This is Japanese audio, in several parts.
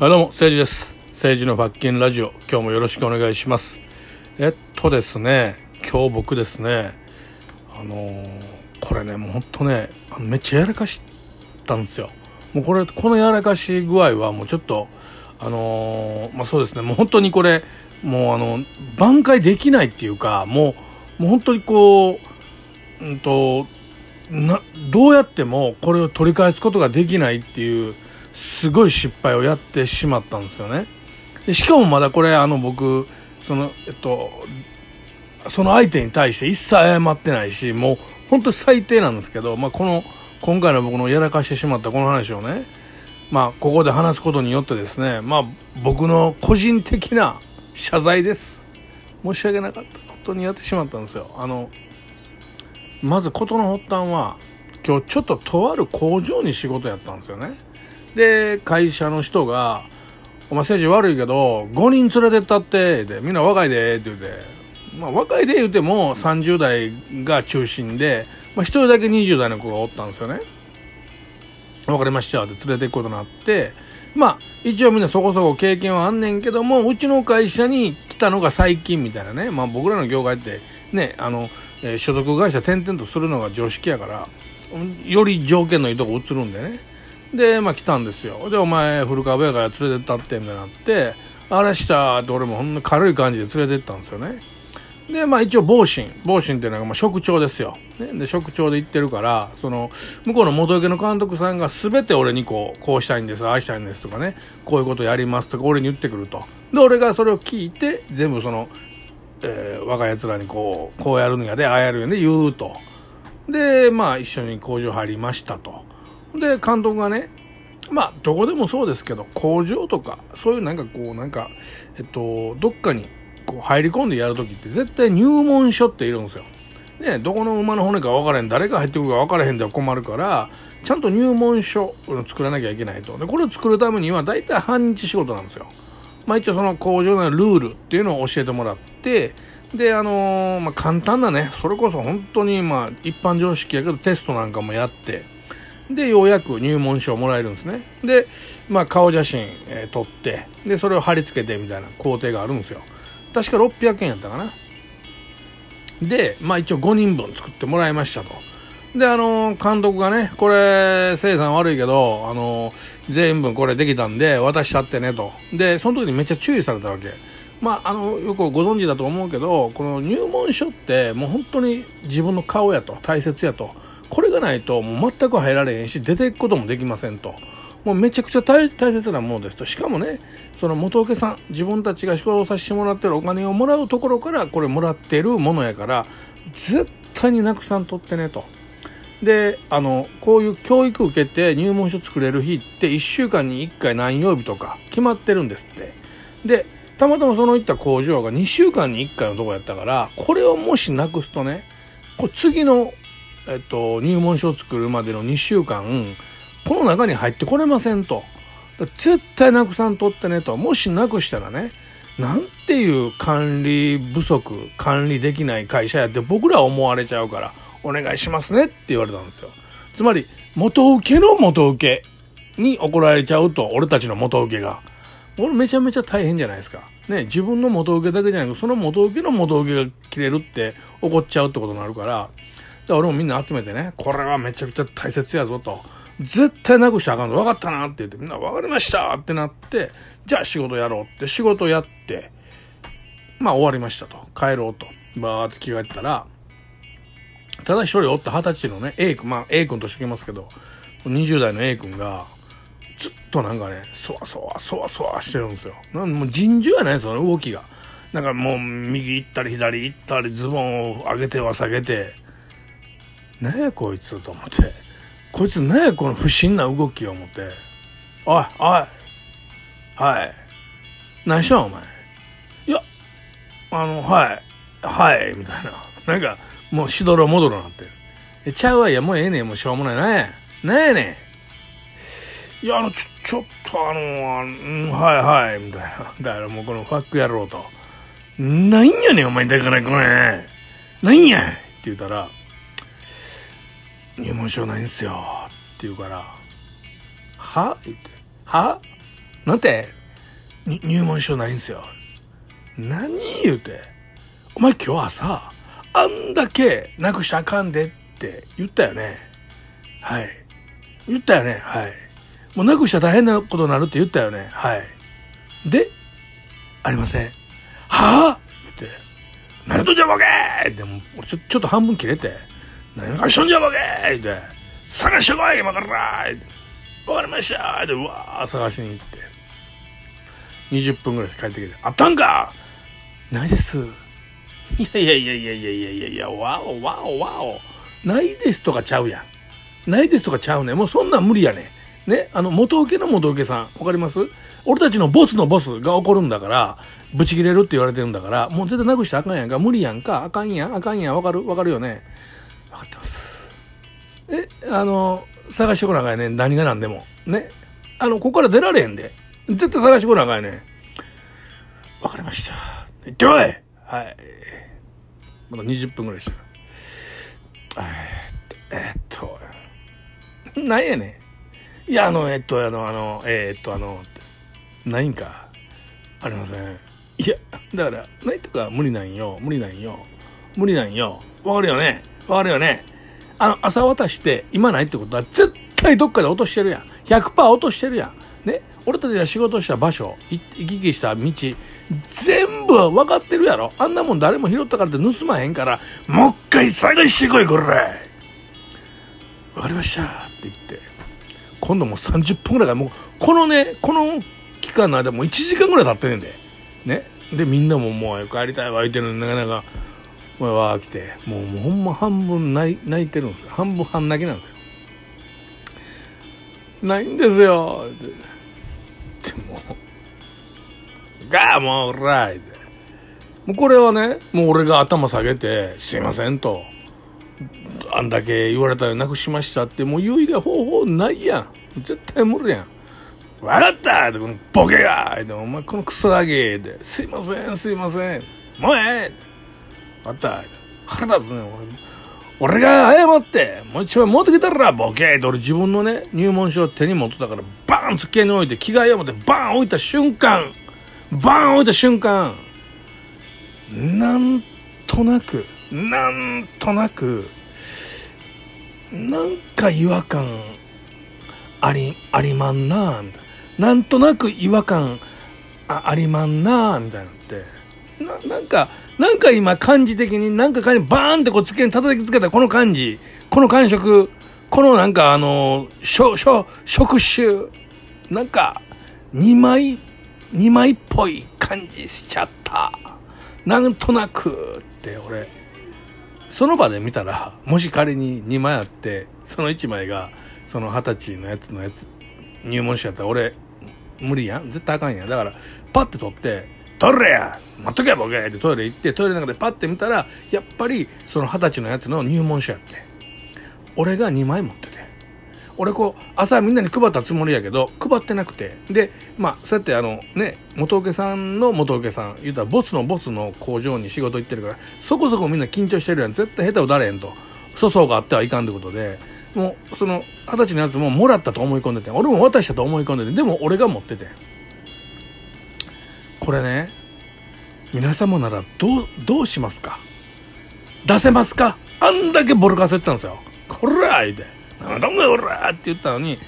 はい、どうも、政治です。政治の罰金ラジオ、今日もよろしくお願いします。えっとですね、今日僕ですね、あのーこれね、もうほんとね、めっちゃやらかしたんですよ。もうこれ、このやらかし具合はもうちょっと、あのーまあそうですね、もう本当にこれ、もうあの、挽回できないっていうか、もう、もう本当にこう、うんと、な、どうやってもこれを取り返すことができないっていう、すごい失敗をやってしまったんですよね。でしかもまだこれ、あの僕、その、えっと、その相手に対して一切謝ってないし、もう本当最低なんですけど、まあこの、今回の僕のやらかしてしまったこの話をね、まあここで話すことによってですね、まあ僕の個人的な謝罪です。申し訳なかった。本当にやってしまったんですよ。あの、まず事の発端は、今日ちょっととある工場に仕事やったんですよね。で、会社の人が、お前政治悪いけど、5人連れてったって、で、みんな若いで、って言うて、まあ若いで言うても30代が中心で、まあ一人だけ20代の子がおったんですよね。わかりましたって連れて行くことになって、まあ一応みんなそこそこ経験はあんねんけども、うちの会社に来たのが最近みたいなね、まあ僕らの業界ってね、あの、えー所属会社転々とするのが常識やから、より条件のいいとこ移るんでね。で、まあ来たんですよ。で、お前古川やから連れてったってみたいになって、あれしたって俺もほんの軽い感じで連れてったんですよね。で、まあ一応、防震。防震っていうのが、まあ、職長ですよ。ね。で、職長で行ってるから、その、向こうの元請けの監督さんが全て俺にこう、こうしたいんです、ああしたいんですとかね、こういうことやりますとか、俺に言ってくると。で、俺がそれを聞いて、全部その、えー若い奴らにこう、こうやるんやで、ああやるんやで、言うと。で、まあ一緒に工場入りましたと。で、監督がね、まあ、どこでもそうですけど、工場とか、そういうなんかこう、なんか、えっと、どっかにこう入り込んでやるときって絶対入門書っているんですよ。ね、どこの馬の骨か分からへん、誰が入ってくるか分からへんでは困るから、ちゃんと入門書を作らなきゃいけないと。で、これを作るためには大体半日仕事なんですよ。まあ一応その工場のルールっていうのを教えてもらって、で、あのーまあ簡単なね、それこそ本当にまあ一般常識やけどテストなんかもやって、で、ようやく入門書をもらえるんですね。で、まあ顔写真、えー撮って、で、それを貼り付けてみたいな工程があるんですよ。確か600円やったかな。で、まあ一応5人分作ってもらいましたと。で、あのー監督がね、これ、生産悪いけど、あのー全部これできたんで、渡しちゃってねと。で、その時にめっちゃ注意されたわけ。まあ、あの、よくご存知だと思うけど、この入門書ってもう本当に自分の顔やと、大切やと。これがないともう全く入られへんし、出ていくこともできませんと。もうめちゃくちゃ大切なものですと。しかもね、その元請けさん、自分たちが仕事をさせてもらってるお金をもらうところからこれもらってるものやから、絶対になくさんとってねと。で、あの、こういう教育受けて入門書作れる日って1週間に1回何曜日とか決まってるんですって。で、たまたまその行った工場が2週間に1回のとこやったから、これをもしなくすとね、これ次の、えっと、入門書を作るまでの2週間、この中に入ってこれませんと。絶対なくさんとってねと。もしなくしたらね、なんていう管理不足、管理できない会社やって僕らは思われちゃうから、お願いしますねって言われたんですよ。つまり、元請けの元請けに怒られちゃうと、俺たちの元請けが。俺めちゃめちゃ大変じゃないですか。ね、自分の元請けだけじゃなくその元請けの元請けが切れるって怒っちゃうってことになるから、だから俺もみんな集めてね、これはめちゃくちゃ大切やぞと。絶対なくしたらあかんぞ。分かったなって言って、みんな分かりましたってなって、じゃあ仕事やろうって仕事やって、まあ終わりましたと。帰ろうと。バーって着替えてたら、ただ一人おった二十歳のね、A 君、まあ A 君としてきますけど、20代の A 君が、ずっとなんかね、そわそわ、そわそわしてるんですよ。なんもう尋常やないその動きが。なんかもう右行ったり左行ったりズボンを上げては下げて、何やこいつと思って。こいつ何やこの不審な動きを思って。おい、おい、はい。何しよんお前。いや、あの、はい、はい、みたいな。なんか、もうしどろもどろなってる。え、ちゃうわ、いや、もうええねん、もうしょうもない。なんや、なやねん。いや、あの、ちょ、ちょっとあの、あうんはいはい、みたいな。だからもうこのファックやろうと。ないんやねん、お前、だからこれ。ないんやって言ったら、入門書ないんすよ。って言うから、は？言って、は？なんて、入門書ないんすよ。何言うて？お前今日朝、あんだけなくしちゃあかんでって言ったよね。はい。言ったよね。はい。もうなくしたら大変なことになるって言ったよね。はい。で、ありません。は？ぁ言って、何とじゃボケーってもうちょちょっと半分切れて、何がしょんじゃボケーって、探してこい今からって、わかりましたって、うわー探しに行って、20分ぐらいで帰ってきて、あったんかないです。いやいやいやいやいやいやいやいや、わおわおわお。ないですとかちゃうやん。ないですとかちゃうねもうそんなん無理やねね、あの、元請けの元請けさん、わかります俺たちのボスのボスが怒るんだから、ブチ切れるって言われてるんだから、もう絶対なくしたらあかんやんか。無理やんか。あかんやん。あかんやん。わかるわかるよね。わかってます。え、あの、探してこなあかんね。何が何でも。ね。あの、ここから出られへんで。絶対探してこなあかんね。わかりました。行ってこいはい。まだ20分ぐらいした。え、っと、え、っと、なんやねん。いや、あの、えっと、あの、あの、えー、っと、あの、ないんか。ありません。いや、だから、ないとか無理なんよ。無理なんよ。無理なんよ。わかるよねわかるよねあの、朝渡して今ないってことは絶対どっかで落としてるやん。100%落としてるやん。ね。俺たちが仕事した場所、行き来した道、全部分かってるやろ。あんなもん誰も拾ったからって盗まへんから、もう一回探してこい、これ。わかりました。って言って。今度もう30分ぐらいから、もう、このね、この期間の間もう1時間ぐらい経ってねんで。ね。で、みんなももう帰りたいわ、言ってるのになかなか、もうわ来て、もうもうほんま半分泣いてるんですよ。半分半泣きなんですよ。ないんですよ。でも、があ、もう、らいで。もうこれはね、もう俺が頭下げて、すいませんと。あんだけ言われたらなくしましたって、もう言う以外方法ないやん。絶対無理やん。わかったって、このボケがでお前このクソガキで、すいません、すいません。もうええわかった腹立つね、俺。俺が謝って、もう一枚持ってきたら、ボケーって俺自分のね、入門書を手に持ってたから、バーン机に置いて、着替えを持って、バーン置いた瞬間、バーン置いた瞬間、なんとなく、なんとなく、なんか違和感あり、ありまんなみたいな。なんとなく違和感あありまんなみたいなって。な、なんか、なんか今感じ的になんか感じ、バーンってこう机に叩きつけたこの感じ、この感触、このなんかあの、しょ、しょ、触手、なんか、二枚2枚っぽい感じしちゃった。なんとなくって俺、その場で見たら、もし仮に2枚あって、その1枚が、その20歳のやつのやつ、入門しちゃったら俺、無理やん絶対あかんやん。だから、パッて取って、取れや待っとけボケってトイレ行って、トイレの中でパッて見たら、やっぱり、その20歳のやつの入門書やって。俺が2枚持ってて。俺こう、朝みんなに配ったつもりやけど、配ってなくて。で、まあ、そうやってあの、ね、元請さんの元請さん、言うたらボスのボスの工場に仕事行ってるから、そこそこみんな緊張してるやん。絶対下手を打れへんと。粗相があってはいかんってことで、もう、その、二十歳のやつももらったと思い込んでて、俺も渡したと思い込んでて、でも俺が持ってて。これね、皆様ならどう、どうしますか？出せますか？あんだけボルカス言ったんですよ。こら言うて。なんだお前おらって言ったのに、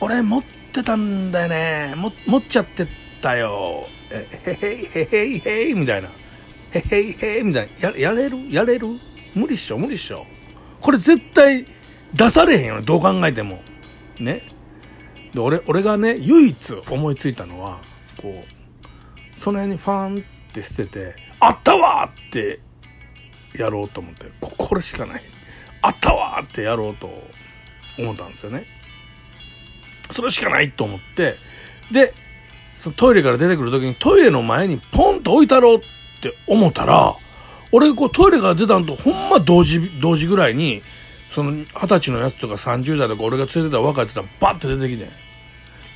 俺持ってたんだよね。も持っちゃってたよ。えへへいへいへいみたいな。へへいへいみたいな。や、やれる？やれる？無理っしょ無理っしょ。これ絶対出されへんよね。どう考えても。ね。で、俺、俺がね、唯一思いついたのは、こう、その辺にファンって捨てて、あったわってやろうと思って、これしかない。あったわってやろうと思ったんですよね。それしかないと思って、で、そのトイレから出てくる時にトイレの前にポンと置いたろうって思ったら、俺こうトイレから出たんとほんま同時、同時ぐらいに、その二十歳のやつとか30代とか俺が連れてた若いやつがバッて出てきて、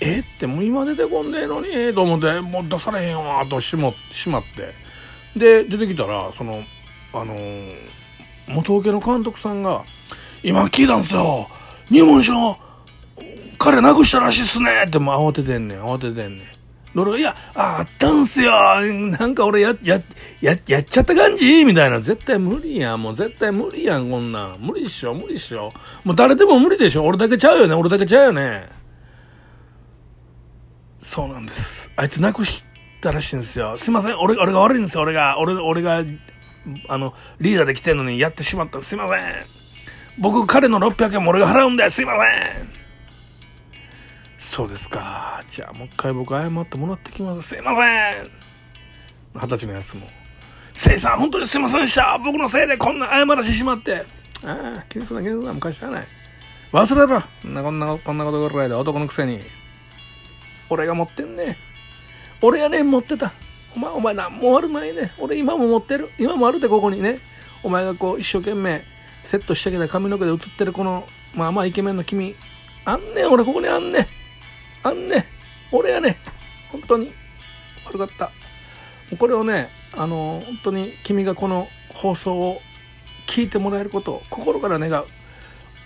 え？ってもう今出てこんねえのに、と思って、もう出されへんわ、としも、しまって。で、出てきたら、その、あのー、元請けの監督さんが、今聞いたんすよ。入門書、彼なくしたらしいっすねってもう慌ててんねん、慌ててんねん。俺が、いや、ああったんすよ。なんか俺や、や、や、やっちゃった感じ？みたいな。絶対無理やん。もう絶対無理やん、こんなん。無理っしょ、無理っしょ。もう誰でも無理でしょ。俺だけちゃうよね。俺だけちゃうよね。そうなんです。あいつなくしたらしいんですよ。すいません。俺、俺が悪いんですよ。俺が、俺、俺が、あの、リーダーで来てんのにやってしまった。すいません。僕、彼の600円も俺が払うんで、すいません。そうですか。じゃあもう一回僕謝ってもらってきます。すいません。二十歳のやつも。せいさん、本当にすいませんでした。僕のせいでこんな謝らしてしまって。ああ、気にするな、気にするな、昔はない。忘れろ。こんな、こんな、こんなことぐらいで男のくせに。俺が持ってんね。俺がね、持ってた。お前、お前なんも悪ないね。俺今も持ってる。今もあるで、ここにね。お前がこう、一生懸命、セットしてきた髪の毛で映ってるこの、まあまあイケメンの君。あんねん、俺ここにあんねん。あんねん。俺やねん。本当に。悪かった。これをね、あの、本当に君がこの放送を聞いてもらえることを心から願う。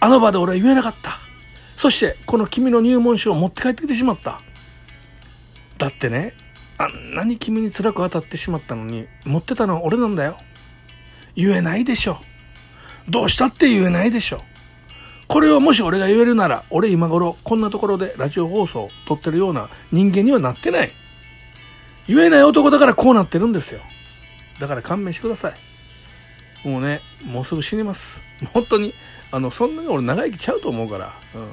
あの場で俺は言えなかった。そして、この君の入門書を持って帰ってきてしまった。だってね、あんなに君に辛く当たってしまったのに、持ってたのは俺なんだよ。言えないでしょ。どうしたって言えないでしょ。これをもし俺が言えるなら、俺今頃こんなところでラジオ放送を撮ってるような人間にはなってない。言えない男だからこうなってるんですよ。だから勘弁してください。もうね、もうすぐ死にます。本当に、あの、そんなに俺長生きちゃうと思うから、うん、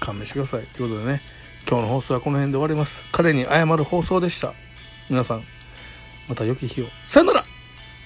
勘弁してください。ということでね、今日の放送はこの辺で終わります。彼に謝る放送でした。皆さん、また良き日を。さよなら